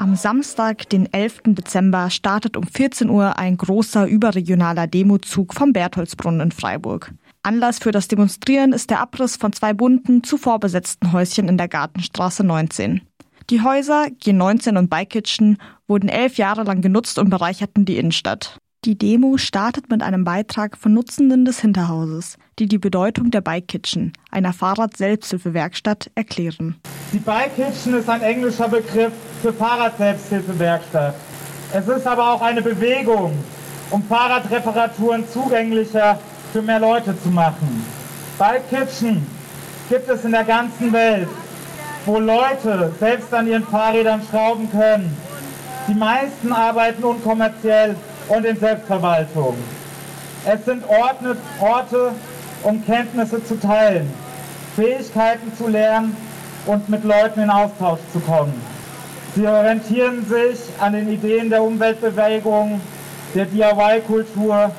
Am Samstag, den 11. Dezember, startet um 14 Uhr ein großer überregionaler Demozug vom Bertholdsbrunnen in Freiburg. Anlass für das Demonstrieren ist der Abriss von zwei bunten, zuvor besetzten Häuschen in der Gartenstraße 19. Die Häuser G19 und Bike Kitchen wurden elf Jahre lang genutzt und bereicherten die Innenstadt. Die Demo startet mit einem Beitrag von Nutzenden des Hinterhauses, die die Bedeutung der Bike Kitchen, einer Fahrrad-Selbsthilfewerkstatt, erklären. Die Bike Kitchen ist ein englischer Begriff für Fahrrad-Selbsthilfewerkstatt. Es ist aber auch eine Bewegung, um Fahrradreparaturen zugänglicher für mehr Leute zu machen. Bike Kitchen gibt es in der ganzen Welt, wo Leute selbst an ihren Fahrrädern schrauben können. Die meisten arbeiten unkommerziell und in Selbstverwaltung. Es sind Orte, Orte, um Kenntnisse zu teilen, Fähigkeiten zu lernen und mit Leuten in Austausch zu kommen. Sie orientieren sich an den Ideen der Umweltbewegung, der DIY-Kultur,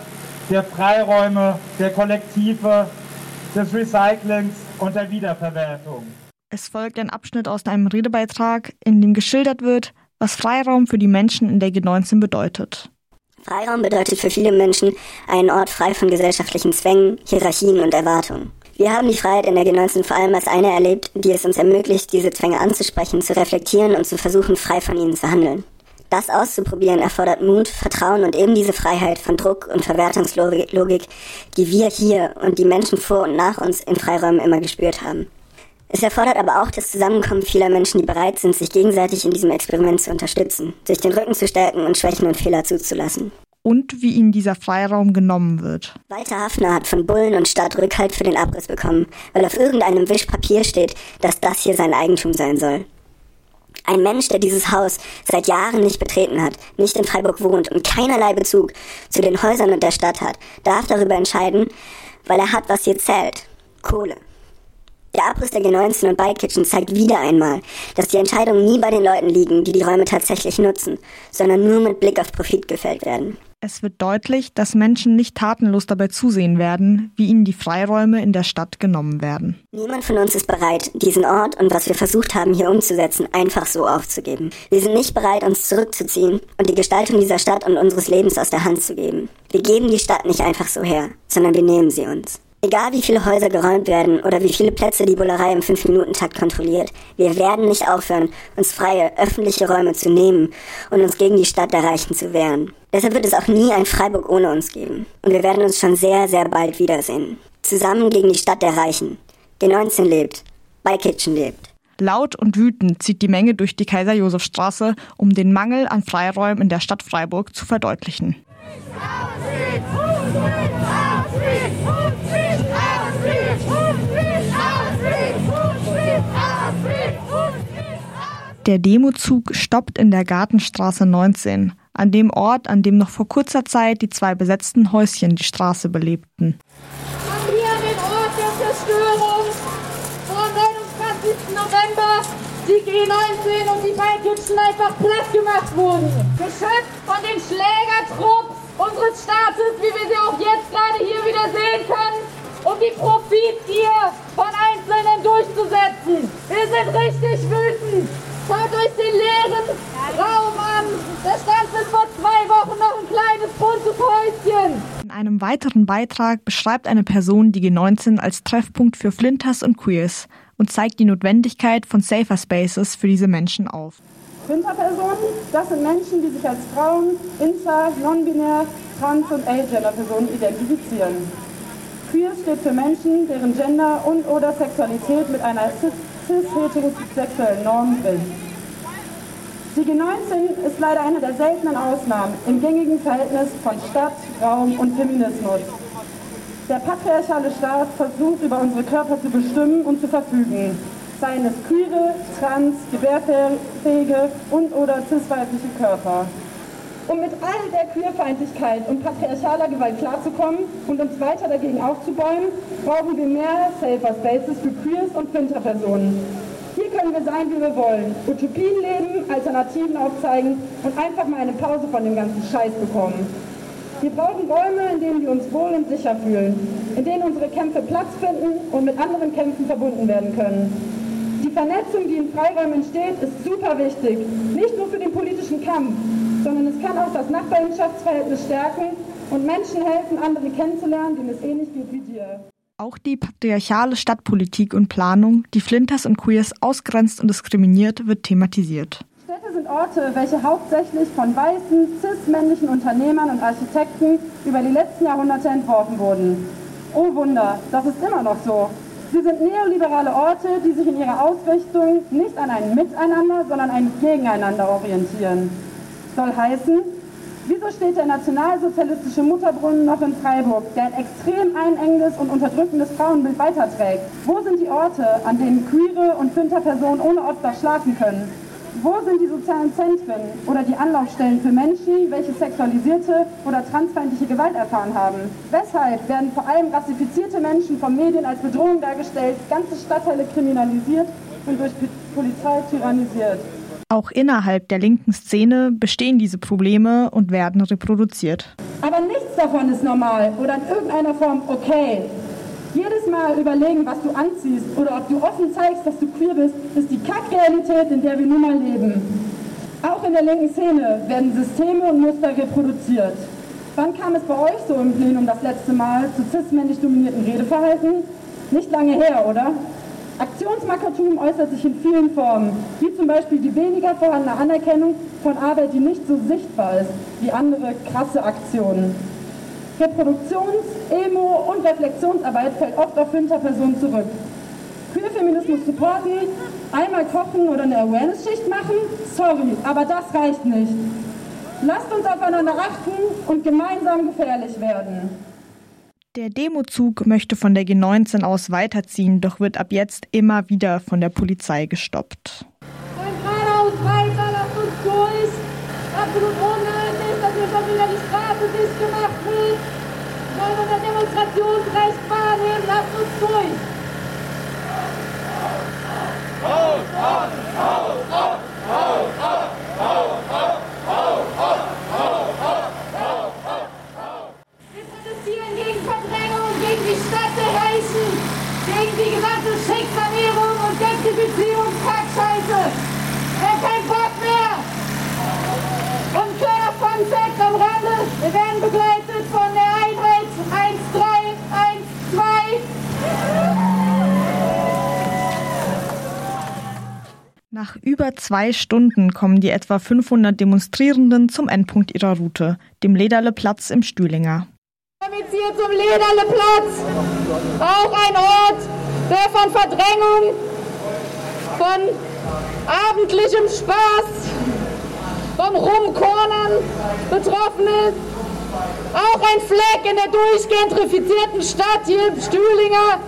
der Freiräume, der Kollektive, des Recyclings und der Wiederverwertung. Es folgt ein Abschnitt aus einem Redebeitrag, in dem geschildert wird, was Freiraum für die Menschen in der G19 bedeutet. Freiraum bedeutet für viele Menschen einen Ort frei von gesellschaftlichen Zwängen, Hierarchien und Erwartungen. Wir haben die Freiheit in der G19 vor allem als eine erlebt, die es uns ermöglicht, diese Zwänge anzusprechen, zu reflektieren und zu versuchen, frei von ihnen zu handeln. Das auszuprobieren erfordert Mut, Vertrauen und eben diese Freiheit von Druck und Verwertungslogik, die wir hier und die Menschen vor und nach uns in Freiräumen immer gespürt haben. Es erfordert aber auch das Zusammenkommen vieler Menschen, die bereit sind, sich gegenseitig in diesem Experiment zu unterstützen, sich den Rücken zu stärken und Schwächen und Fehler zuzulassen. Und wie ihnen dieser Freiraum genommen wird. Walter Hafner hat von Bullen und Stadt Rückhalt für den Abriss bekommen, weil auf irgendeinem Wisch Papier steht, dass das hier sein Eigentum sein soll. Ein Mensch, der dieses Haus seit Jahren nicht betreten hat, nicht in Freiburg wohnt und keinerlei Bezug zu den Häusern und der Stadt hat, darf darüber entscheiden, weil er hat, was hier zählt. Kohle. Der Abriss der G19 und Bike Kitchen zeigt wieder einmal, dass die Entscheidungen nie bei den Leuten liegen, die die Räume tatsächlich nutzen, sondern nur mit Blick auf Profit gefällt werden. Es wird deutlich, dass Menschen nicht tatenlos dabei zusehen werden, wie ihnen die Freiräume in der Stadt genommen werden. Niemand von uns ist bereit, diesen Ort und was wir versucht haben hier umzusetzen, einfach so aufzugeben. Wir sind nicht bereit, uns zurückzuziehen und die Gestaltung dieser Stadt und unseres Lebens aus der Hand zu geben. Wir geben die Stadt nicht einfach so her, sondern wir nehmen sie uns. Egal wie viele Häuser geräumt werden oder wie viele Plätze die Bullerei im 5-Minuten-Takt kontrolliert, wir werden nicht aufhören, uns freie, öffentliche Räume zu nehmen und uns gegen die Stadt der Reichen zu wehren. Deshalb wird es auch nie ein Freiburg ohne uns geben. Und wir werden uns schon sehr, sehr bald wiedersehen. Zusammen gegen die Stadt der Reichen. G19 lebt. Bei Kitchen lebt. Laut und wütend zieht die Menge durch die Kaiser-Josef-Straße, um den Mangel an Freiräumen in der Stadt Freiburg zu verdeutlichen. Der Demozug stoppt in der Gartenstraße 19, an dem Ort, an dem noch vor kurzer Zeit die zwei besetzten Häuschen die Straße belebten. Hier an den Ort der Zerstörung vor 29. November die G19 und die beiden einfach platt gemacht wurden. Geschöpft von den Schlägertrupps unseres Staates, wie wir sie auch jetzt gerade hier wieder sehen können, um die Profitgier von Einzelnen durchzusetzen. Wir sind richtig wütend. Schaut euch den leeren Raum an. Da stand bis vor zwei Wochen noch ein kleines buntes Häuschen. In einem weiteren Beitrag beschreibt eine Person die G19 als Treffpunkt für Flinters und Queers und zeigt die Notwendigkeit von Safer Spaces für diese Menschen auf. Flinterpersonen, das sind Menschen, die sich als Frauen, Inter, Non-Binär, Trans- und Agender-Personen identifizieren. Queer steht für Menschen, deren Gender und oder Sexualität mit einer cis-heterosexuellen Norm bricht. Die G19 ist leider eine der seltenen Ausnahmen im gängigen Verhältnis von Stadt, Raum und Feminismus. Der patriarchale Staat versucht, über unsere Körper zu bestimmen und zu verfügen, seien es queere, trans, gebärfähige und oder cis-weibliche Körper. Um mit all der Queerfeindlichkeit und patriarchaler Gewalt klarzukommen und uns weiter dagegen aufzubäumen, brauchen wir mehr Safer Spaces für Queers und Finterpersonen. Können wir sein, wie wir wollen, Utopien leben, Alternativen aufzeigen und einfach mal eine Pause von dem ganzen Scheiß bekommen. Wir brauchen Räume, in denen wir uns wohl und sicher fühlen, in denen unsere Kämpfe Platz finden und mit anderen Kämpfen verbunden werden können. Die Vernetzung, die in Freiräumen entsteht, ist super wichtig. Nicht nur für den politischen Kampf, sondern es kann auch das Nachbarschaftsverhältnis stärken und Menschen helfen, andere kennenzulernen, denen es ähnlich geht wie dir. Auch die patriarchale Stadtpolitik und Planung, die Flinters und Queers ausgrenzt und diskriminiert, wird thematisiert. Städte sind Orte, welche hauptsächlich von weißen, cis-männlichen Unternehmern und Architekten über die letzten Jahrhunderte entworfen wurden. Oh Wunder, das ist immer noch so. Sie sind neoliberale Orte, die sich in ihrer Ausrichtung nicht an ein Miteinander, sondern ein Gegeneinander orientieren. Soll heißen, wieso steht der nationalsozialistische Mutterbrunnen noch in Freiburg, der ein extrem einengendes und unterdrückendes Frauenbild weiterträgt? Wo sind die Orte, an denen queere und Finterpersonen ohne Obdach schlafen können? Wo sind die sozialen Zentren oder die Anlaufstellen für Menschen, welche sexualisierte oder transfeindliche Gewalt erfahren haben? Weshalb werden vor allem rassifizierte Menschen von Medien als Bedrohung dargestellt, ganze Stadtteile kriminalisiert und durch Polizei tyrannisiert? Auch innerhalb der linken Szene bestehen diese Probleme und werden reproduziert. Aber nichts davon ist normal oder in irgendeiner Form okay. Jedes Mal überlegen, was du anziehst oder ob du offen zeigst, dass du queer bist, ist die Kackrealität, in der wir nun mal leben. Auch in der linken Szene werden Systeme und Muster reproduziert. Wann kam es bei euch so im Plenum das letzte Mal zu cis-männlich dominierten Redeverhalten? Nicht lange her, oder? Aktionsmarkertum äußert sich in vielen Formen, wie zum Beispiel die weniger vorhandene Anerkennung von Arbeit, die nicht so sichtbar ist wie andere krasse Aktionen. Reproduktions-, Emo- und Reflexionsarbeit fällt oft auf Hinterpersonen zurück. Queerfeminismus supporten, einmal kochen oder eine Awareness-Schicht machen? Sorry, aber das reicht nicht. Lasst uns aufeinander achten und gemeinsam gefährlich werden. Der Demozug möchte von der G19 aus weiterziehen, doch wird ab jetzt immer wieder von der Polizei gestoppt. Geradeaus weiter, lasst uns durch. Absolut unnötig, dass hier schon wieder die Straße dicht gegen die gesamte Schicksanierung und Gentrifizierungskackscheiße. Haben keinen Bock mehr. Und Fun Fact am Rande, wir werden begleitet von der Einheit 1312. Nach über zwei Stunden kommen die etwa 500 Demonstrierenden zum Endpunkt ihrer Route, dem Lederleplatz im Stühlinger. Damit hier zum Lederleplatz, auch ein Ort, der von Verdrängung, von abendlichem Spaß, vom Rumkornern betroffen ist. Auch ein Fleck in der durchgentrifizierten Stadt hier Stühlinger,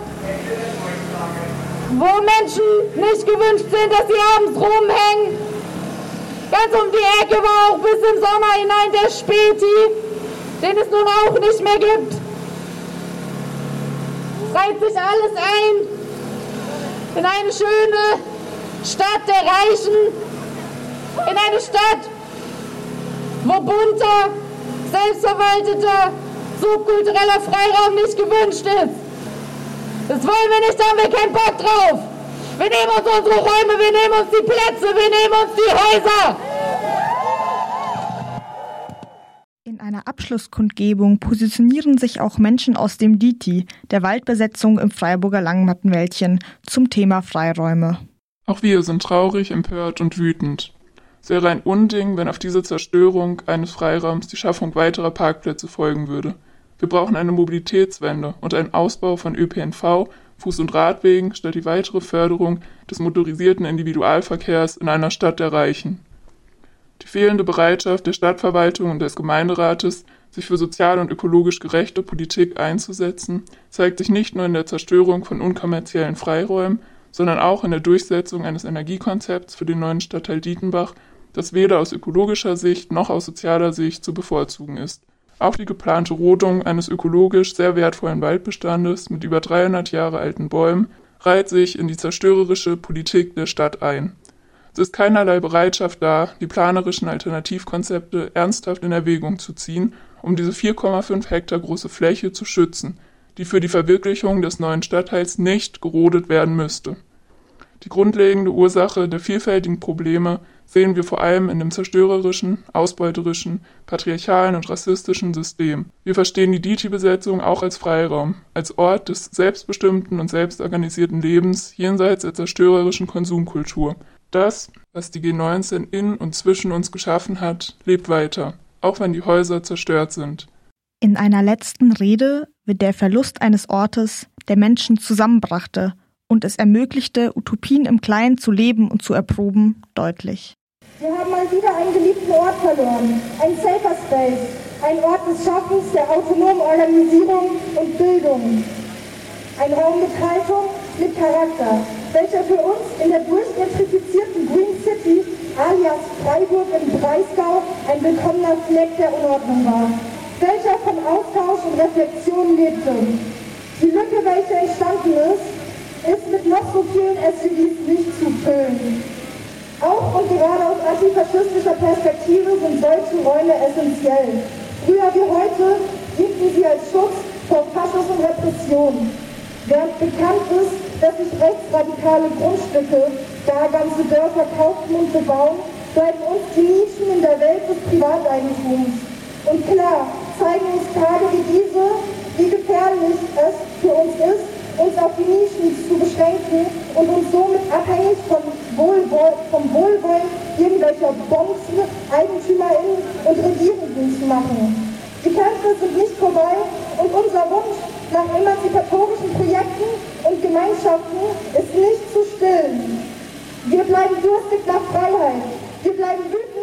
wo Menschen nicht gewünscht sind, dass sie abends rumhängen. Ganz um die Ecke war auch bis im Sommer hinein der Späti, den es nun auch nicht mehr gibt. Reiht sich alles ein in eine schöne Stadt der Reichen, in eine Stadt, wo bunter, selbstverwalteter, subkultureller Freiraum nicht gewünscht ist. Das wollen wir nicht, da haben wir keinen Bock drauf. Wir nehmen uns unsere Räume, wir nehmen uns die Plätze, wir nehmen uns die Häuser. Einer Abschlusskundgebung positionieren sich auch Menschen aus dem DITI, der Waldbesetzung im Freiburger Langmattenwäldchen, zum Thema Freiräume. Auch wir sind traurig, empört und wütend. Es wäre ein Unding, wenn auf diese Zerstörung eines Freiraums die Schaffung weiterer Parkplätze folgen würde. Wir brauchen eine Mobilitätswende und einen Ausbau von ÖPNV, Fuß- und Radwegen statt die weitere Förderung des motorisierten Individualverkehrs in einer Stadt der Reichen. Die fehlende Bereitschaft der Stadtverwaltung und des Gemeinderates, sich für sozial und ökologisch gerechte Politik einzusetzen, zeigt sich nicht nur in der Zerstörung von unkommerziellen Freiräumen, sondern auch in der Durchsetzung eines Energiekonzepts für den neuen Stadtteil Dietenbach, das weder aus ökologischer Sicht noch aus sozialer Sicht zu bevorzugen ist. Auch die geplante Rodung eines ökologisch sehr wertvollen Waldbestandes mit über 300 Jahre alten Bäumen reiht sich in die zerstörerische Politik der Stadt ein. Es ist keinerlei Bereitschaft da, die planerischen Alternativkonzepte ernsthaft in Erwägung zu ziehen, um diese 4,5 Hektar große Fläche zu schützen, die für die Verwirklichung des neuen Stadtteils nicht gerodet werden müsste. Die grundlegende Ursache der vielfältigen Probleme sehen wir vor allem in dem zerstörerischen, ausbeuterischen, patriarchalen und rassistischen System. Wir verstehen die Diti-Besetzung auch als Freiraum, als Ort des selbstbestimmten und selbstorganisierten Lebens jenseits der zerstörerischen Konsumkultur. Das, was die G19 in und zwischen uns geschaffen hat, lebt weiter, auch wenn die Häuser zerstört sind. In einer letzten Rede wird der Verlust eines Ortes, der Menschen zusammenbrachte und es ermöglichte, Utopien im Kleinen zu leben und zu erproben, deutlich. Wir haben mal wieder einen geliebten Ort verloren, ein Safer Space, ein Ort des Schaffens, der autonomen Organisierung und Bildung. Ein Raum mit Haltung, mit Charakter, welcher für uns in der durchgentrifizierten Green City alias Freiburg im Breisgau ein willkommener Fleck der Unordnung war, welcher von Austausch und Reflexion lebte. Die Lücke, welche entstanden ist, ist mit noch so vielen SUVs nicht zu füllen. Auch und gerade aus antifaschistischer Perspektive sind solche Räume essentiell. Früher wie heute dienten sie als Schutz vor Faschismus und Repression. Während bekannt ist, dass sich rechtsradikale Grundstücke gar ganze Dörfer kaufen und bebauen, bleiben uns die Nischen in der Welt des Privateigentums. Und klar zeigen uns Tage wie diese, wie gefährlich es für uns ist, uns auf die Nischen zu beschränken und uns somit abhängig vom, Wohlwoll vom Wohlwollen irgendwelcher Bonzen, EigentümerInnen und Regierenden zu machen. Die Kämpfe sind nicht vorbei und unser Wunsch nach emanzipatorischen Projekten und Gemeinschaften ist nicht zu stillen. Wir bleiben durstig nach Freiheit. Wir bleiben wütend